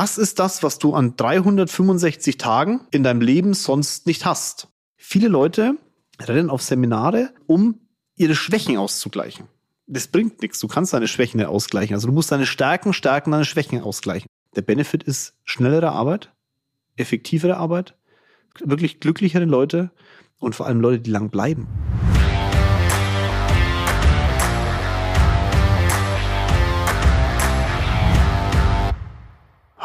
Was ist das, was du an 365 Tagen in deinem Leben sonst nicht hast? Viele Leute rennen auf Seminare, um ihre Schwächen auszugleichen. Das bringt nichts. Du kannst deine Schwächen nicht ausgleichen. Also du musst deine Stärken stärken, deine Schwächen ausgleichen. Der Benefit ist schnellere Arbeit, effektivere Arbeit, wirklich glücklichere Leute und vor allem Leute, die lang bleiben.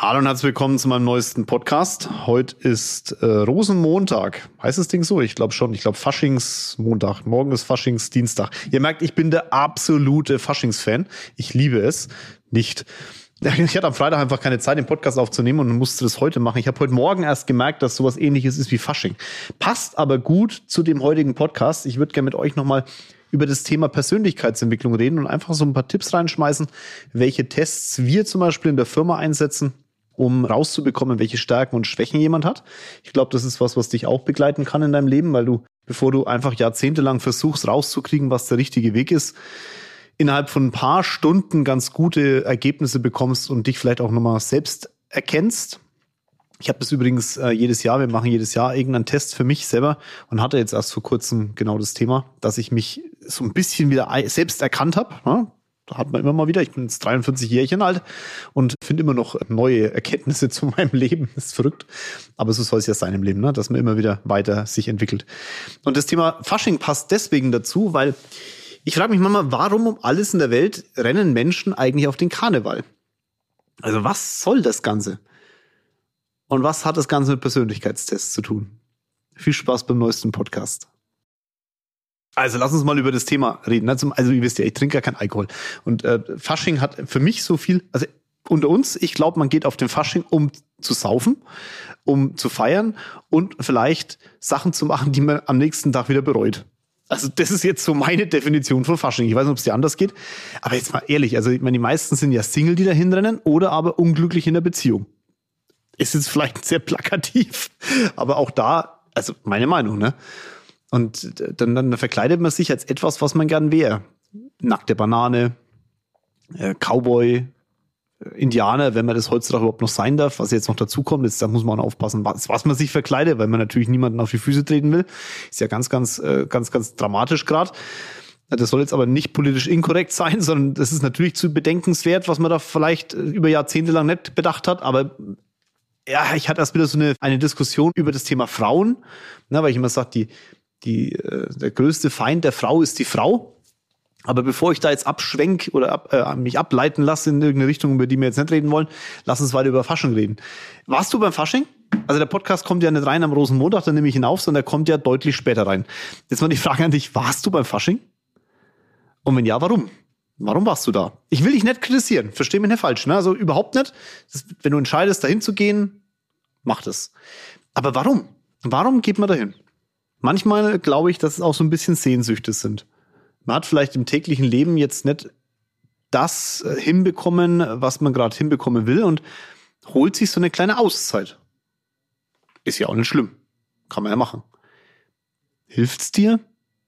Hallo und herzlich willkommen zu meinem neuesten Podcast. Heute ist äh, Rosenmontag. Heißt das Ding so? Ich glaube schon. Ich glaube Faschingsmontag. Morgen ist Faschingsdienstag. Ihr merkt, ich bin der absolute Faschingsfan. Ich liebe es nicht. Ich hatte am Freitag einfach keine Zeit, den Podcast aufzunehmen und musste das heute machen. Ich habe heute Morgen erst gemerkt, dass sowas ähnliches ist wie Fasching. Passt aber gut zu dem heutigen Podcast. Ich würde gerne mit euch nochmal über das Thema Persönlichkeitsentwicklung reden und einfach so ein paar Tipps reinschmeißen, welche Tests wir zum Beispiel in der Firma einsetzen, um rauszubekommen, welche Stärken und Schwächen jemand hat. Ich glaube, das ist was, was dich auch begleiten kann in deinem Leben, weil du, bevor du einfach jahrzehntelang versuchst, rauszukriegen, was der richtige Weg ist, innerhalb von ein paar Stunden ganz gute Ergebnisse bekommst und dich vielleicht auch nochmal selbst erkennst. Ich habe das übrigens äh, jedes Jahr, wir machen jedes Jahr irgendeinen Test für mich selber und hatte jetzt erst vor kurzem genau das Thema, dass ich mich so ein bisschen wieder selbst erkannt habe. Ne? Hat man immer mal wieder. Ich bin jetzt 43 Jährchen alt und finde immer noch neue Erkenntnisse zu meinem Leben. Das ist verrückt. Aber so soll es ja sein im Leben, ne? dass man immer wieder weiter sich entwickelt. Und das Thema Fasching passt deswegen dazu, weil ich frage mich manchmal, warum um alles in der Welt rennen Menschen eigentlich auf den Karneval? Also was soll das Ganze? Und was hat das Ganze mit Persönlichkeitstests zu tun? Viel Spaß beim neuesten Podcast. Also lass uns mal über das Thema reden. Also ihr wisst ja, ich trinke ja keinen Alkohol. Und äh, Fasching hat für mich so viel, also unter uns, ich glaube, man geht auf den Fasching, um zu saufen, um zu feiern und vielleicht Sachen zu machen, die man am nächsten Tag wieder bereut. Also das ist jetzt so meine Definition von Fasching. Ich weiß nicht, ob es dir anders geht. Aber jetzt mal ehrlich, also ich meine, die meisten sind ja Single, die da hinrennen oder aber unglücklich in der Beziehung. Ist jetzt vielleicht sehr plakativ, aber auch da, also meine Meinung, ne? Und dann, dann verkleidet man sich als etwas, was man gern wäre. Nackte Banane, äh, Cowboy, äh, Indianer, wenn man das heutzutage überhaupt noch sein darf, was jetzt noch dazu kommt, jetzt, da muss man aufpassen, was, was man sich verkleidet, weil man natürlich niemanden auf die Füße treten will. Ist ja ganz, ganz, äh, ganz, ganz dramatisch gerade. Das soll jetzt aber nicht politisch inkorrekt sein, sondern das ist natürlich zu bedenkenswert, was man da vielleicht über Jahrzehnte lang nicht bedacht hat. Aber ja, ich hatte erst wieder so eine, eine Diskussion über das Thema Frauen, ne, weil ich immer sage, die, die, äh, der größte Feind der Frau ist die Frau. Aber bevor ich da jetzt abschwenk oder ab, äh, mich ableiten lasse in irgendeine Richtung, über die wir jetzt nicht reden wollen, lass uns weiter über Fasching reden. Warst du beim Fasching? Also der Podcast kommt ja nicht rein am Rosenmontag, dann nehme ich ihn auf, sondern der kommt ja deutlich später rein. Jetzt mal die Frage an dich, warst du beim Fasching? Und wenn ja, warum? Warum warst du da? Ich will dich nicht kritisieren, versteh mich nicht falsch, ne? Also überhaupt nicht. Das, wenn du entscheidest, dahin zu gehen, mach das. Aber warum? Warum geht man dahin? Manchmal glaube ich, dass es auch so ein bisschen Sehnsüchte sind. Man hat vielleicht im täglichen Leben jetzt nicht das äh, hinbekommen, was man gerade hinbekommen will und holt sich so eine kleine Auszeit. Ist ja auch nicht schlimm. Kann man ja machen. Hilft's dir?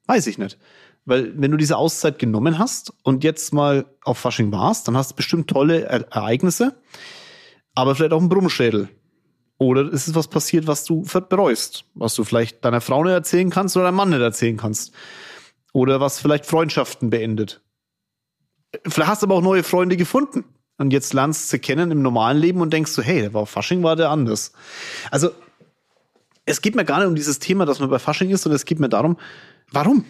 Weiß ich nicht. Weil wenn du diese Auszeit genommen hast und jetzt mal auf Fasching warst, dann hast du bestimmt tolle Ereignisse, aber vielleicht auch einen Brummschädel. Oder ist es was passiert, was du bereust, was du vielleicht deiner Frau nicht erzählen kannst oder deinem Mann nicht erzählen kannst. Oder was vielleicht Freundschaften beendet. Vielleicht hast du aber auch neue Freunde gefunden. Und jetzt lernst du sie kennen im normalen Leben und denkst du, hey, der war Fasching, war der anders. Also, es geht mir gar nicht um dieses Thema, dass man bei Fasching ist, sondern es geht mir darum, warum?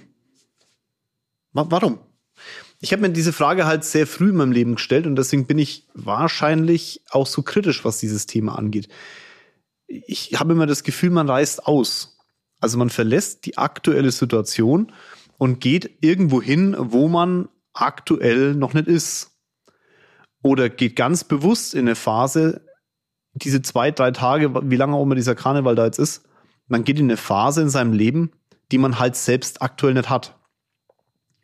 Warum? Ich habe mir diese Frage halt sehr früh in meinem Leben gestellt und deswegen bin ich wahrscheinlich auch so kritisch, was dieses Thema angeht ich habe immer das Gefühl, man reist aus. Also man verlässt die aktuelle Situation und geht irgendwo hin, wo man aktuell noch nicht ist. Oder geht ganz bewusst in eine Phase, diese zwei, drei Tage, wie lange auch immer dieser Karneval da jetzt ist, man geht in eine Phase in seinem Leben, die man halt selbst aktuell nicht hat.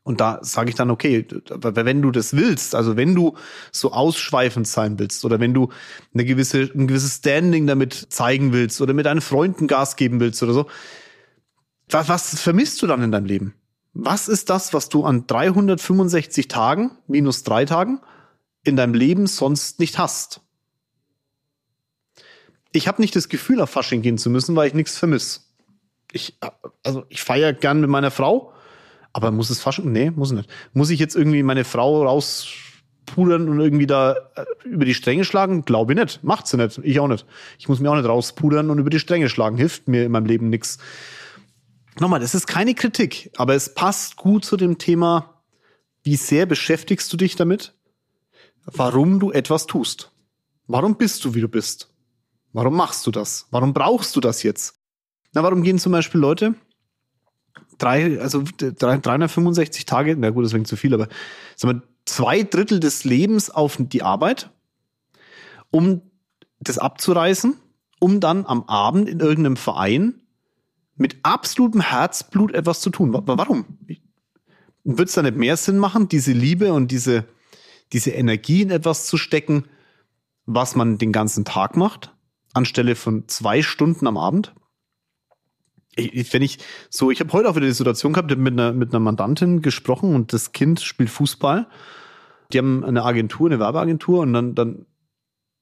Und da sage ich dann, okay, wenn du das willst, also wenn du so ausschweifend sein willst oder wenn du eine gewisse, ein gewisses Standing damit zeigen willst oder mit deinen Freunden Gas geben willst oder so, was, was vermisst du dann in deinem Leben? Was ist das, was du an 365 Tagen, minus drei Tagen, in deinem Leben sonst nicht hast? ich habe nicht das Gefühl, auf Fasching gehen zu müssen, weil ich nichts vermisse. Ich, also ich feiere gern mit meiner Frau, aber muss es Fasching? Nee, muss nicht. Muss ich jetzt irgendwie meine Frau rauspudern und irgendwie da äh, über die Stränge schlagen? Glaube ich nicht. Macht sie nicht. Ich auch nicht. Ich muss mir auch nicht rauspudern und über die Stränge schlagen. Hilft mir in meinem Leben nichts. Nochmal, das ist keine Kritik, aber es passt gut zu dem Thema, wie sehr beschäftigst du dich damit, warum du etwas tust. Warum bist du, wie du bist? Warum machst du das? Warum brauchst du das jetzt? Na, warum gehen zum Beispiel Leute drei, also 365 Tage, na gut, deswegen zu viel, aber sagen wir, zwei Drittel des Lebens auf die Arbeit, um das abzureißen, um dann am Abend in irgendeinem Verein mit absolutem Herzblut etwas zu tun. Warum? Wird es da nicht mehr Sinn machen, diese Liebe und diese, diese Energie in etwas zu stecken, was man den ganzen Tag macht, anstelle von zwei Stunden am Abend? Ich, wenn ich so, ich habe heute auch wieder die Situation gehabt, mit einer, mit einer Mandantin gesprochen und das Kind spielt Fußball. Die haben eine Agentur, eine Werbeagentur und dann, dann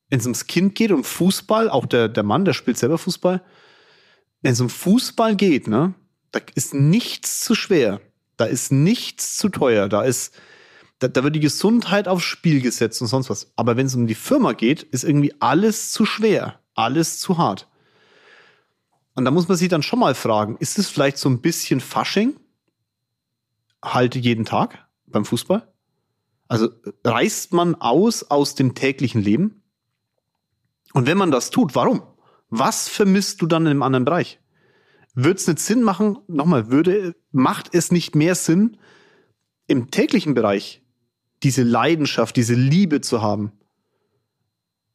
wenn es ums Kind geht, um Fußball, auch der, der Mann, der spielt selber Fußball, wenn es um Fußball geht, ne, da ist nichts zu schwer. Da ist nichts zu teuer. Da ist, da, da wird die Gesundheit aufs Spiel gesetzt und sonst was. Aber wenn es um die Firma geht, ist irgendwie alles zu schwer. Alles zu hart. Und da muss man sich dann schon mal fragen, ist es vielleicht so ein bisschen Fasching? Halt jeden Tag beim Fußball? Also reißt man aus aus dem täglichen Leben? Und wenn man das tut, warum? Was vermisst du dann einem anderen Bereich? Würde es nicht Sinn machen, nochmal, würde, macht es nicht mehr Sinn, im täglichen Bereich diese Leidenschaft, diese Liebe zu haben?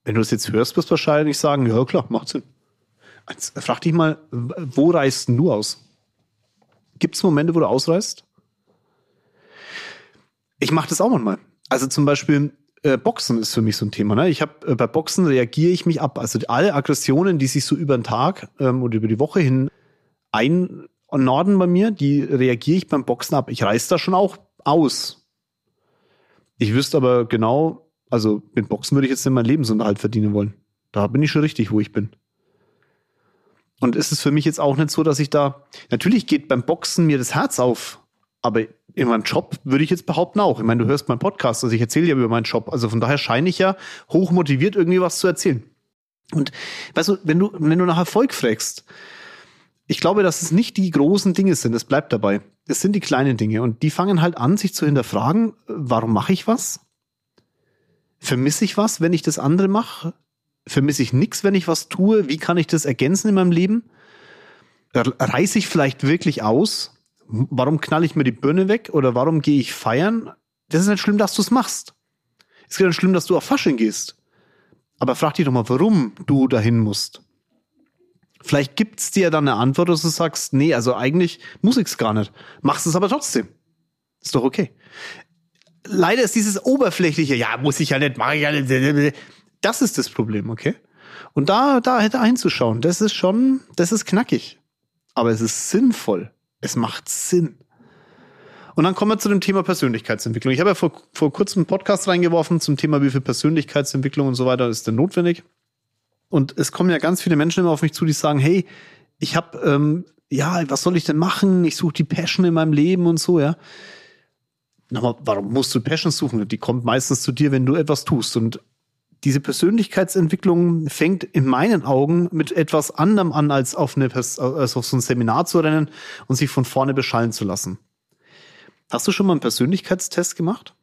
Wenn du das jetzt hörst, wirst du wahrscheinlich sagen, ja klar, macht Sinn. Jetzt frag dich mal, wo reist du aus? Gibt es Momente, wo du ausreist? Ich mache das auch manchmal. Also zum Beispiel, äh, Boxen ist für mich so ein Thema. Ne? Ich habe äh, bei Boxen reagiere ich mich ab. Also alle Aggressionen, die sich so über den Tag ähm, oder über die Woche hin einnorden bei mir, die reagiere ich beim Boxen ab. Ich reiß da schon auch aus. Ich wüsste aber genau, also mit Boxen würde ich jetzt nicht meinen Lebensunterhalt verdienen wollen. Da bin ich schon richtig, wo ich bin. Und ist es für mich jetzt auch nicht so, dass ich da, natürlich geht beim Boxen mir das Herz auf, aber in meinem Job würde ich jetzt behaupten auch. Ich meine, du hörst meinen Podcast, also ich erzähle ja über meinen Job. Also von daher scheine ich ja hoch motiviert, irgendwie was zu erzählen. Und weißt du, wenn du, wenn du nach Erfolg fragst, ich glaube, dass es nicht die großen Dinge sind, es bleibt dabei. Es sind die kleinen Dinge und die fangen halt an, sich zu hinterfragen, warum mache ich was? Vermisse ich was, wenn ich das andere mache? Vermisse ich nichts, wenn ich was tue? Wie kann ich das ergänzen in meinem Leben? Reiße ich vielleicht wirklich aus? Warum knall ich mir die Birne weg? Oder warum gehe ich feiern? Das ist nicht schlimm, dass du es machst. Es ist nicht schlimm, dass du auf Fasching gehst. Aber frag dich doch mal, warum du dahin musst. Vielleicht gibt's dir dann eine Antwort, dass du sagst, nee, also eigentlich muss ich's gar nicht. Machst es aber trotzdem. Ist doch okay. Leider ist dieses oberflächliche, ja, muss ich ja nicht, mache ich ja nicht. Das ist das Problem, okay? Und da, da hätte einzuschauen, das ist schon, das ist knackig. Aber es ist sinnvoll. Es macht Sinn. Und dann kommen wir zu dem Thema Persönlichkeitsentwicklung. Ich habe ja vor, vor kurzem einen Podcast reingeworfen zum Thema, wie viel Persönlichkeitsentwicklung und so weiter ist denn notwendig. Und es kommen ja ganz viele Menschen immer auf mich zu, die sagen, hey, ich habe, ähm, ja, was soll ich denn machen? Ich suche die Passion in meinem Leben und so, ja. Nochmal, warum musst du Passion suchen? Die kommt meistens zu dir, wenn du etwas tust. Und diese Persönlichkeitsentwicklung fängt in meinen Augen mit etwas anderem an, als auf, eine, als auf so ein Seminar zu rennen und sich von vorne beschallen zu lassen. Hast du schon mal einen Persönlichkeitstest gemacht?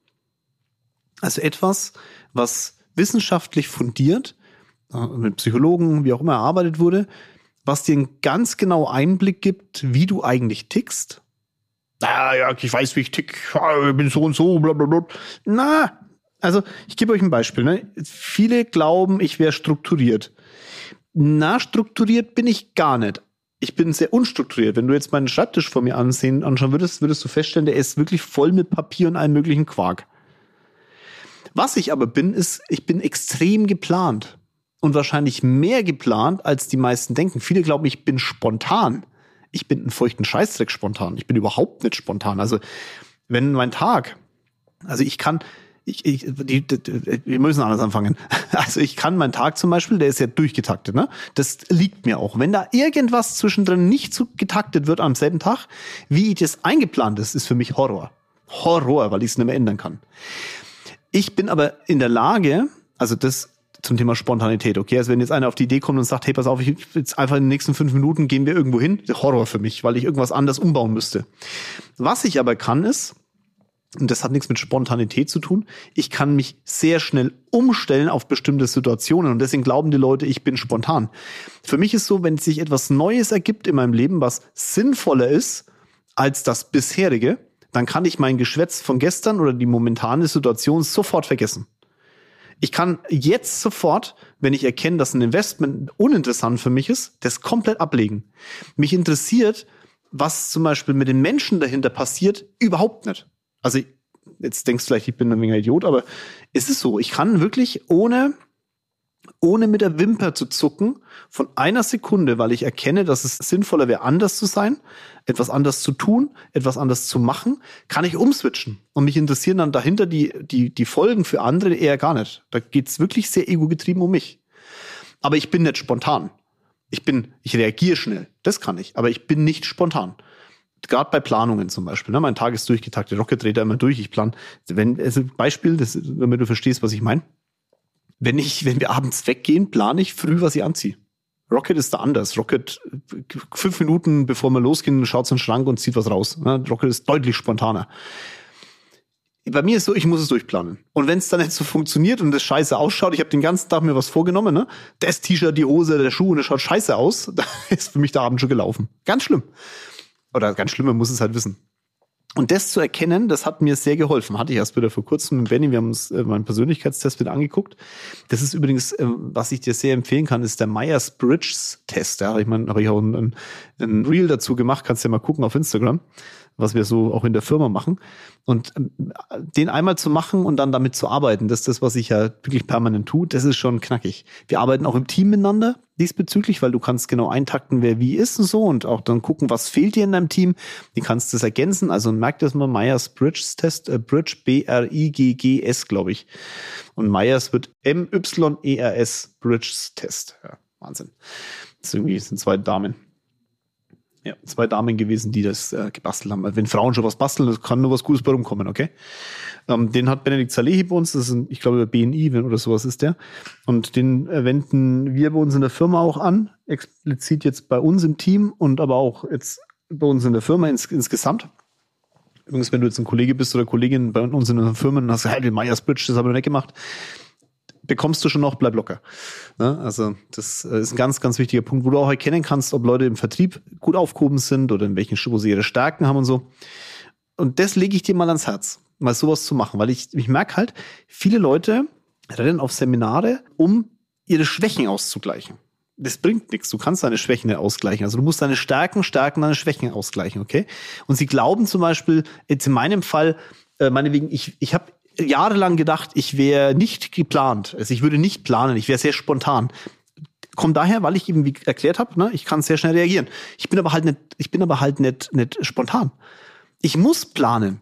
Also etwas, was wissenschaftlich fundiert, äh, mit Psychologen, wie auch immer erarbeitet wurde, was dir einen ganz genau Einblick gibt, wie du eigentlich tickst. Ah, ja, ich weiß, wie ich tick, ich bin so und so, blablabla. Na, also ich gebe euch ein Beispiel. Ne? Viele glauben, ich wäre strukturiert. Na, strukturiert bin ich gar nicht. Ich bin sehr unstrukturiert. Wenn du jetzt meinen Schreibtisch vor mir ansehen, anschauen würdest, würdest du feststellen, der ist wirklich voll mit Papier und allem möglichen Quark. Was ich aber bin, ist, ich bin extrem geplant. Und wahrscheinlich mehr geplant, als die meisten denken. Viele glauben, ich bin spontan. Ich bin einen feuchten Scheißdreck spontan. Ich bin überhaupt nicht spontan. Also, wenn mein Tag, also ich kann, ich, ich, die, die, wir müssen anders anfangen. Also ich kann meinen Tag zum Beispiel, der ist ja durchgetaktet, ne? Das liegt mir auch. Wenn da irgendwas zwischendrin nicht so getaktet wird am selben Tag, wie das eingeplant ist, ist für mich Horror. Horror, weil ich es nicht mehr ändern kann. Ich bin aber in der Lage, also das zum Thema Spontanität, okay? Also wenn jetzt einer auf die Idee kommt und sagt, hey, pass auf, ich jetzt einfach in den nächsten fünf Minuten gehen wir irgendwo hin, Horror für mich, weil ich irgendwas anders umbauen müsste. Was ich aber kann, ist, und das hat nichts mit Spontanität zu tun. Ich kann mich sehr schnell umstellen auf bestimmte Situationen und deswegen glauben die Leute, ich bin spontan. Für mich ist so, wenn sich etwas Neues ergibt in meinem Leben, was sinnvoller ist als das bisherige, dann kann ich mein Geschwätz von gestern oder die momentane Situation sofort vergessen. Ich kann jetzt sofort, wenn ich erkenne, dass ein Investment uninteressant für mich ist, das komplett ablegen. Mich interessiert, was zum Beispiel mit den Menschen dahinter passiert, überhaupt nicht. Also jetzt denkst du vielleicht, ich bin ein wenig Idiot, aber es ist so, ich kann wirklich ohne, ohne mit der Wimper zu zucken, von einer Sekunde, weil ich erkenne, dass es sinnvoller wäre, anders zu sein, etwas anders zu tun, etwas anders zu machen, kann ich umswitchen. Und mich interessieren dann dahinter die, die, die Folgen für andere eher gar nicht. Da geht's wirklich sehr ego-getrieben um mich. Aber ich bin nicht spontan. Ich bin, ich reagiere schnell. Das kann ich. Aber ich bin nicht spontan gerade bei Planungen zum Beispiel, ne, mein Tag ist durchgetaktet, Rocket dreht da immer durch, ich plan, wenn, also Beispiel, das, damit du verstehst, was ich meine. Wenn ich, wenn wir abends weggehen, plane ich früh, was ich anziehe. Rocket ist da anders. Rocket, fünf Minuten bevor wir losgehen, schaut den Schrank und zieht was raus. Ne, Rocket ist deutlich spontaner. Bei mir ist so, ich muss es durchplanen. Und wenn es dann nicht so funktioniert und das scheiße ausschaut, ich habe den ganzen Tag mir was vorgenommen, ne? Das T-Shirt, die Hose, der Schuh und das schaut scheiße aus, da ist für mich der Abend schon gelaufen. Ganz schlimm oder ganz schlimm, man muss es halt wissen. Und das zu erkennen, das hat mir sehr geholfen. Hatte ich erst wieder vor kurzem mit Benny, wir haben uns äh, meinen Persönlichkeitstest wieder angeguckt. Das ist übrigens, äh, was ich dir sehr empfehlen kann, ist der Myers-Briggs-Test. Da habe ich, mal, hab ich auch ein, ein Reel dazu gemacht, kannst du ja mal gucken auf Instagram was wir so auch in der Firma machen. Und ähm, den einmal zu machen und dann damit zu arbeiten, das ist das, was ich ja wirklich permanent tue, das ist schon knackig. Wir arbeiten auch im Team miteinander diesbezüglich, weil du kannst genau eintakten, wer wie ist und so und auch dann gucken, was fehlt dir in deinem Team. Du kannst das ergänzen. Also merk das mal, Myers Bridges Test, äh, Bridge B-R-I-G-G-S, glaube ich. Und Myers wird M-Y-E-R-S, Bridges Test. Ja, Wahnsinn. Das sind zwei Damen. Ja, zwei Damen gewesen, die das äh, gebastelt haben. Also wenn Frauen schon was basteln, das kann nur was Gutes bei rumkommen, okay? Ähm, den hat Benedikt Salehi bei uns, das ist ein, ich glaube, BNI oder sowas ist der. Und den äh, wenden wir bei uns in der Firma auch an, explizit jetzt bei uns im Team und aber auch jetzt bei uns in der Firma ins, insgesamt. Übrigens, wenn du jetzt ein Kollege bist oder Kollegin bei uns in einer Firma und hast, hey, den Myers Bridge, das haben wir nicht gemacht, bekommst du schon noch, bleib locker. Ne? Also das äh, ist ein ganz, ganz wichtiger Punkt, wo du auch erkennen kannst, ob Leute im Vertrieb gut aufgehoben sind oder in welchen wo sie ihre Stärken haben und so. Und das lege ich dir mal ans Herz, mal sowas zu machen, weil ich, ich merke halt, viele Leute rennen auf Seminare, um ihre Schwächen auszugleichen. Das bringt nichts. Du kannst deine Schwächen nicht ausgleichen. Also du musst deine Stärken stärken, deine Schwächen ausgleichen, okay? Und sie glauben zum Beispiel, jetzt in meinem Fall, äh, meinetwegen, ich, ich habe jahrelang gedacht, ich wäre nicht geplant. Also ich würde nicht planen, ich wäre sehr spontan. Kommt daher, weil ich eben wie erklärt habe, ne, ich kann sehr schnell reagieren. Ich bin aber halt nicht, ich bin aber halt nicht, nicht spontan. Ich muss planen.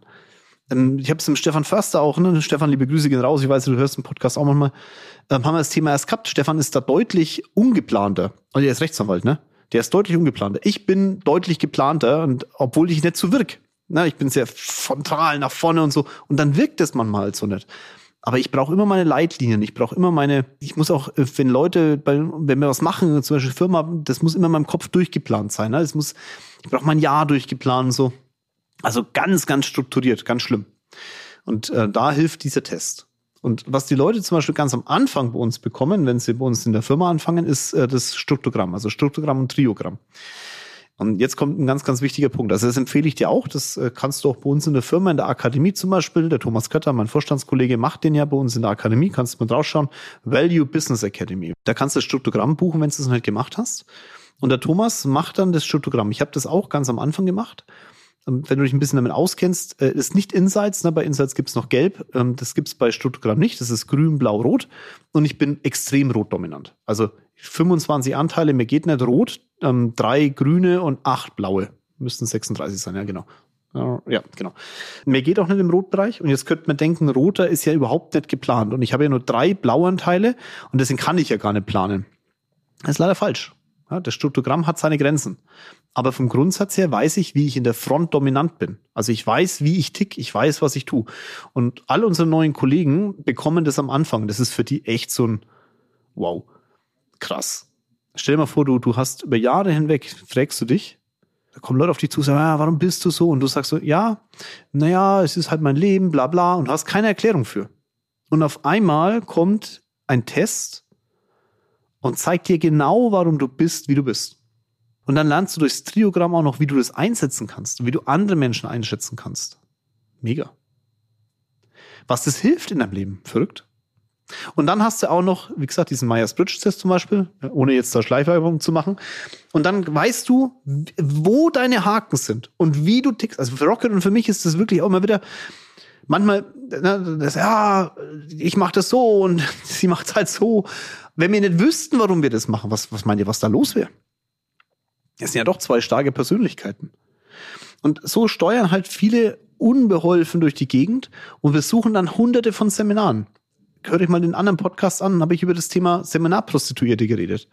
Ähm, ich habe es dem Stefan Förster auch, ne? Stefan, liebe Grüße gehen raus. Ich weiß, du hörst den Podcast auch manchmal. Ähm, haben wir das Thema erst gehabt. Stefan ist da deutlich ungeplanter. Also er ist Rechtsanwalt, ne? Der ist deutlich ungeplanter. Ich bin deutlich geplanter und obwohl ich nicht so wirk. Na, ich bin sehr frontal nach vorne und so. Und dann wirkt es manchmal halt so nicht. Aber ich brauche immer meine Leitlinien. Ich brauche immer meine, ich muss auch, äh, wenn Leute, bei, wenn wir was machen, zum Beispiel Firma, das muss immer in meinem Kopf durchgeplant sein. Ne? Das muss, ich brauche mein Jahr durchgeplant so. Also ganz, ganz strukturiert, ganz schlimm. Und äh, da hilft dieser Test. Und was die Leute zum Beispiel ganz am Anfang bei uns bekommen, wenn sie bei uns in der Firma anfangen, ist äh, das Struktogramm, also Struktogramm und Triogramm. Und jetzt kommt ein ganz, ganz wichtiger Punkt. Also das empfehle ich dir auch. Das äh, kannst du auch bei uns in der Firma, in der Akademie zum Beispiel. Der Thomas Kötter, mein Vorstandskollege, macht den ja bei uns in der Akademie. Kannst du mal draufschauen. Value Business Academy. Da kannst du das Struktogramm buchen, wenn du es noch nicht gemacht hast. Und der Thomas macht dann das Struktogramm. Ich habe das auch ganz am Anfang gemacht. Ähm, wenn du dich ein bisschen damit auskennst, äh, ist nicht Insights, ne? bei Insights gibt's noch Gelb, ähm, das gibt's bei Struktogramm nicht, das ist grün, blau, rot und ich bin extrem rot dominant. Also 25 Anteile, mir geht nicht rot, ähm, drei grüne und acht blaue. Müssten 36 sein, ja genau. Ja, genau. Mehr geht auch nicht im Rotbereich. Und jetzt könnte man denken, roter ist ja überhaupt nicht geplant. Und ich habe ja nur drei Blauanteile und deswegen kann ich ja gar nicht planen. Das ist leider falsch. Ja, das Struktogramm hat seine Grenzen. Aber vom Grundsatz her weiß ich, wie ich in der Front dominant bin. Also ich weiß, wie ich tick, ich weiß, was ich tue. Und all unsere neuen Kollegen bekommen das am Anfang. Das ist für die echt so ein Wow, krass. Stell dir mal vor, du, du hast über Jahre hinweg, fragst du dich, da kommen Leute auf dich zu und sagen, ah, warum bist du so? Und du sagst so, ja, naja, es ist halt mein Leben, bla bla, und hast keine Erklärung für. Und auf einmal kommt ein Test und zeigt dir genau, warum du bist, wie du bist. Und dann lernst du durchs Triogramm auch noch, wie du das einsetzen kannst und wie du andere Menschen einschätzen kannst. Mega. Was das hilft in deinem Leben. Verrückt. Und dann hast du auch noch, wie gesagt, diesen Myers-Briggs-Test zum Beispiel, ohne jetzt da Schleichwerbung zu machen. Und dann weißt du, wo deine Haken sind und wie du tickst. Also für Rocket und für mich ist das wirklich auch immer wieder, manchmal, ne, das, ja, ich mache das so und sie macht es halt so. Wenn wir nicht wüssten, warum wir das machen, was, was meint ihr, was da los wäre? Das sind ja doch zwei starke Persönlichkeiten. Und so steuern halt viele unbeholfen durch die Gegend und wir suchen dann hunderte von Seminaren hör ich mal den anderen Podcast an, habe ich über das Thema Seminarprostituierte geredet.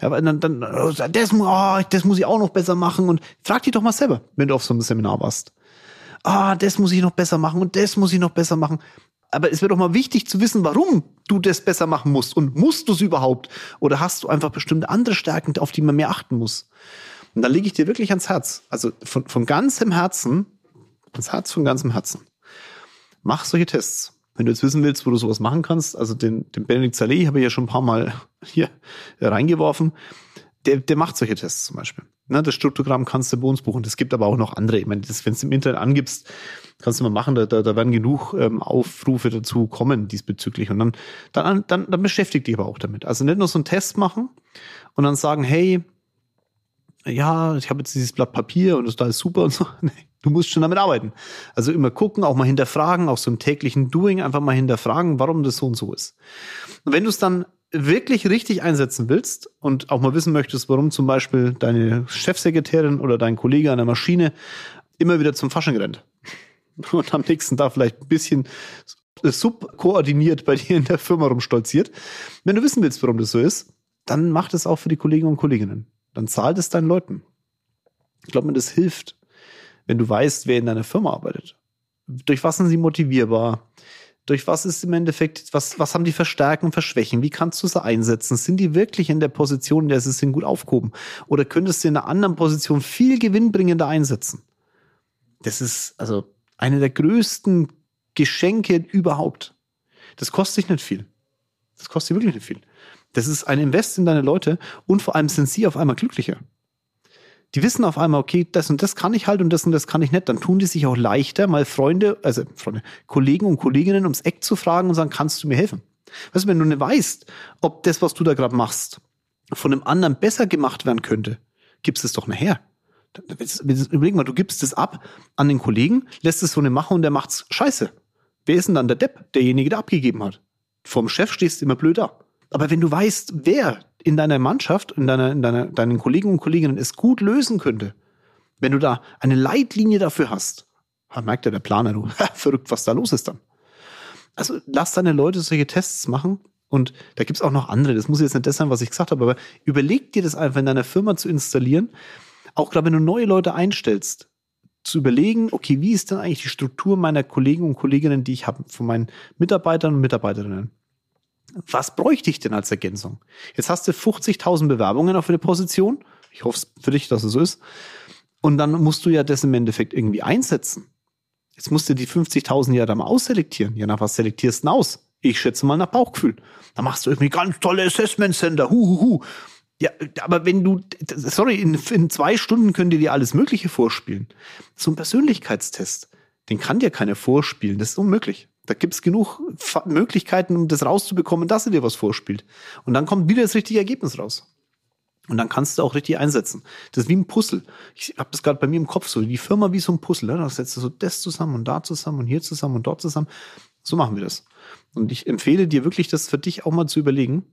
Ja, weil dann, dann oh, das, oh, das muss ich auch noch besser machen und frag dich doch mal selber, wenn du auf so einem Seminar warst. Ah, das muss ich noch besser machen und das muss ich noch besser machen. Aber es wäre doch mal wichtig zu wissen, warum du das besser machen musst und musst du es überhaupt oder hast du einfach bestimmte andere Stärken, auf die man mehr achten muss. Und da lege ich dir wirklich ans Herz, also von, von ganzem Herzen, ans Herz von ganzem Herzen. Mach solche Tests wenn du jetzt wissen willst, wo du sowas machen kannst, also den, den Benedikt Saleh habe ich ja schon ein paar Mal hier reingeworfen. Der, der macht solche Tests zum Beispiel. Ne, das Struktogramm kannst du bei uns buchen. Es gibt aber auch noch andere. Ich meine, das, wenn du im Internet angibst, kannst du mal machen. Da, da, da werden genug ähm, Aufrufe dazu kommen diesbezüglich. Und dann, dann, dann, dann beschäftigt dich aber auch damit. Also nicht nur so einen Test machen und dann sagen, hey, ja, ich habe jetzt dieses Blatt Papier und das da ist super und so. Nee, du musst schon damit arbeiten. Also immer gucken, auch mal hinterfragen, auch so im täglichen Doing einfach mal hinterfragen, warum das so und so ist. Und wenn du es dann wirklich richtig einsetzen willst und auch mal wissen möchtest, warum zum Beispiel deine Chefsekretärin oder dein Kollege an der Maschine immer wieder zum Fasching rennt und am nächsten Tag vielleicht ein bisschen subkoordiniert bei dir in der Firma rumstolziert. Wenn du wissen willst, warum das so ist, dann mach das auch für die Kollegen und Kolleginnen. Dann zahlt es deinen Leuten. Ich glaube mir, das hilft, wenn du weißt, wer in deiner Firma arbeitet. Durch was sind sie motivierbar? Durch was ist im Endeffekt, was, was haben die Verstärken Verschwächen? Wie kannst du sie einsetzen? Sind die wirklich in der Position, in der sie sind, gut aufgehoben? Oder könntest du in einer anderen Position viel gewinnbringender einsetzen? Das ist also eine der größten Geschenke überhaupt. Das kostet dich nicht viel. Das kostet wirklich nicht viel. Das ist ein Invest in deine Leute und vor allem sind sie auf einmal glücklicher. Die wissen auf einmal, okay, das und das kann ich halt und das und das kann ich nicht. Dann tun die sich auch leichter, mal Freunde, also Freunde, Kollegen und Kolleginnen ums Eck zu fragen und sagen, kannst du mir helfen? Weißt du, wenn du nicht weißt, ob das, was du da gerade machst, von einem anderen besser gemacht werden könnte, gibst es doch nachher. Überleg mal, du gibst es ab an den Kollegen, lässt es so eine machen und der macht's scheiße. Wer ist denn dann der Depp? Derjenige, der abgegeben hat. Vom Chef stehst du immer blöd da. Aber wenn du weißt, wer in deiner Mannschaft, in deiner, in deiner, deinen Kollegen und Kolleginnen es gut lösen könnte, wenn du da eine Leitlinie dafür hast, merkt ja der Planer, du, verrückt, was da los ist dann. Also lass deine Leute solche Tests machen und da gibt's auch noch andere. Das muss jetzt nicht das sein, was ich gesagt habe, aber überleg dir das einfach in deiner Firma zu installieren. Auch gerade wenn du neue Leute einstellst, zu überlegen, okay, wie ist denn eigentlich die Struktur meiner Kollegen und Kolleginnen, die ich habe, von meinen Mitarbeitern und Mitarbeiterinnen? Was bräuchte ich denn als Ergänzung? Jetzt hast du 50.000 Bewerbungen auf eine Position. Ich hoffe für dich, dass es so ist. Und dann musst du ja das im Endeffekt irgendwie einsetzen. Jetzt musst du die 50.000 ja dann mal ausselektieren. Ja, nach was selektierst du aus? Ich schätze mal nach Bauchgefühl. Da machst du irgendwie ganz tolle Assessment Center. Hu. Ja, aber wenn du, sorry, in, in zwei Stunden können die dir alles Mögliche vorspielen. So ein Persönlichkeitstest, den kann dir keiner vorspielen. Das ist unmöglich. Da gibt's genug Möglichkeiten, um das rauszubekommen, dass er dir was vorspielt. Und dann kommt wieder das richtige Ergebnis raus. Und dann kannst du auch richtig einsetzen. Das ist wie ein Puzzle. Ich habe das gerade bei mir im Kopf so. Die Firma wie so ein Puzzle. Ne? Da setzt du so das zusammen und da zusammen und hier zusammen und dort zusammen. So machen wir das. Und ich empfehle dir wirklich, das für dich auch mal zu überlegen,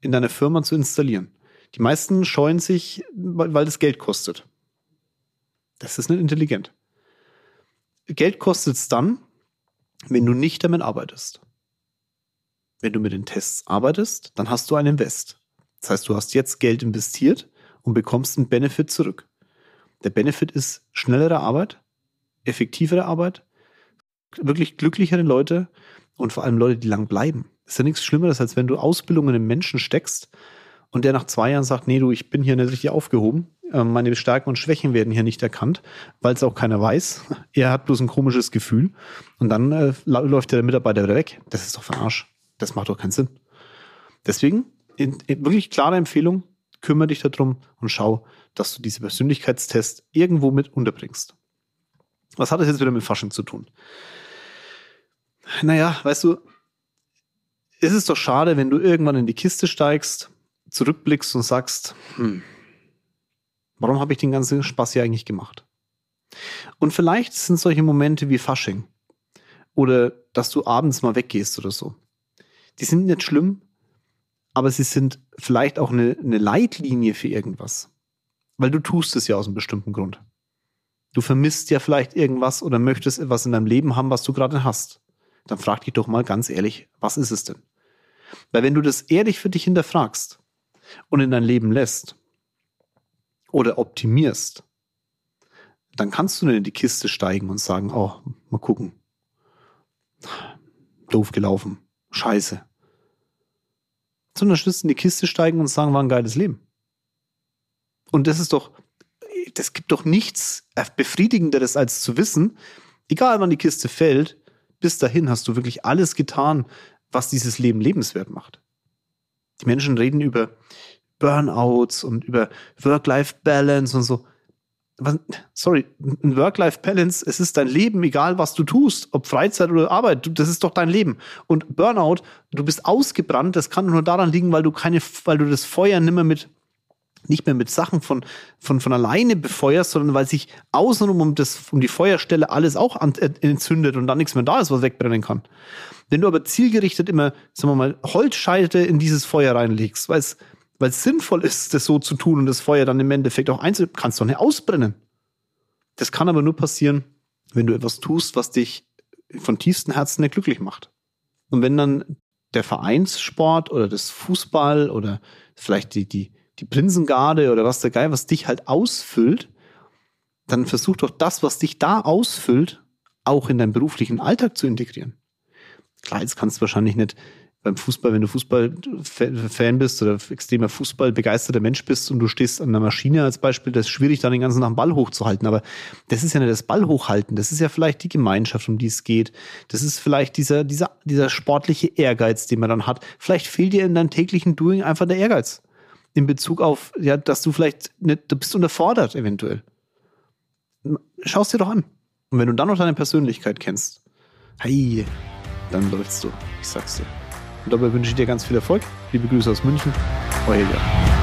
in deiner Firma zu installieren. Die meisten scheuen sich, weil das Geld kostet. Das ist nicht intelligent. Geld kostet es dann, wenn du nicht damit arbeitest. Wenn du mit den Tests arbeitest, dann hast du ein Invest. Das heißt, du hast jetzt Geld investiert und bekommst einen Benefit zurück. Der Benefit ist schnellere Arbeit, effektivere Arbeit, wirklich glücklichere Leute und vor allem Leute, die lang bleiben. Ist ja nichts Schlimmeres, als wenn du Ausbildungen in Menschen steckst und der nach zwei Jahren sagt, nee, du, ich bin hier nicht richtig aufgehoben, meine Stärken und Schwächen werden hier nicht erkannt, weil es auch keiner weiß. Er hat bloß ein komisches Gefühl und dann äh, läuft der Mitarbeiter wieder weg. Das ist doch für Arsch. Das macht doch keinen Sinn. Deswegen, in, in wirklich klare Empfehlung, kümmere dich darum und schau, dass du diese Persönlichkeitstests irgendwo mit unterbringst. Was hat das jetzt wieder mit Fasching zu tun? Naja, weißt du, es ist doch schade, wenn du irgendwann in die Kiste steigst, zurückblickst und sagst, hm, warum habe ich den ganzen Spaß hier eigentlich gemacht? Und vielleicht sind solche Momente wie Fasching oder dass du abends mal weggehst oder so. Die sind nicht schlimm, aber sie sind vielleicht auch eine, eine Leitlinie für irgendwas. Weil du tust es ja aus einem bestimmten Grund. Du vermisst ja vielleicht irgendwas oder möchtest etwas in deinem Leben haben, was du gerade hast. Dann frag dich doch mal ganz ehrlich, was ist es denn? Weil wenn du das ehrlich für dich hinterfragst und in dein Leben lässt oder optimierst, dann kannst du nicht in die Kiste steigen und sagen, oh, mal gucken. Doof gelaufen. Scheiße. Sondern stattdessen in die Kiste steigen und sagen, war ein geiles Leben. Und das ist doch, das gibt doch nichts befriedigenderes als zu wissen, egal wann die Kiste fällt, bis dahin hast du wirklich alles getan, was dieses Leben lebenswert macht. Die Menschen reden über Burnouts und über Work-Life-Balance und so. Sorry, ein Work-Life-Balance, es ist dein Leben, egal was du tust, ob Freizeit oder Arbeit, das ist doch dein Leben. Und Burnout, du bist ausgebrannt, das kann nur daran liegen, weil du keine, weil du das Feuer nimmer mit nicht mehr mit Sachen von, von, von alleine befeuerst, sondern weil sich außenrum um, das, um die Feuerstelle alles auch an, äh, entzündet und dann nichts mehr da ist, was wegbrennen kann. Wenn du aber zielgerichtet immer, sagen wir mal, Holzscheite in dieses Feuer reinlegst, weil es weil es sinnvoll ist, das so zu tun und das Feuer dann im Endeffekt auch einzeln, kannst du nicht ausbrennen. Das kann aber nur passieren, wenn du etwas tust, was dich von tiefstem Herzen nicht glücklich macht. Und wenn dann der Vereinssport oder das Fußball oder vielleicht die, die, die Prinzengarde oder was der Geil, was dich halt ausfüllt, dann versuch doch das, was dich da ausfüllt, auch in deinen beruflichen Alltag zu integrieren. Klar, jetzt kannst du wahrscheinlich nicht beim Fußball, wenn du Fußballfan bist oder extremer Fußballbegeisterter Mensch bist und du stehst an einer Maschine als Beispiel, das ist schwierig, dann den ganzen Tag Ball hochzuhalten. Aber das ist ja nicht das Ball hochhalten. Das ist ja vielleicht die Gemeinschaft, um die es geht. Das ist vielleicht dieser, dieser, dieser sportliche Ehrgeiz, den man dann hat. Vielleicht fehlt dir in deinem täglichen Doing einfach der Ehrgeiz in Bezug auf, ja, dass du vielleicht nicht, du bist unterfordert eventuell. Schau es dir doch an. Und wenn du dann noch deine Persönlichkeit kennst, hey, dann läufst du. Ich sag's dir. Und dabei wünsche ich dir ganz viel Erfolg. Liebe Grüße aus München. Euer Jan.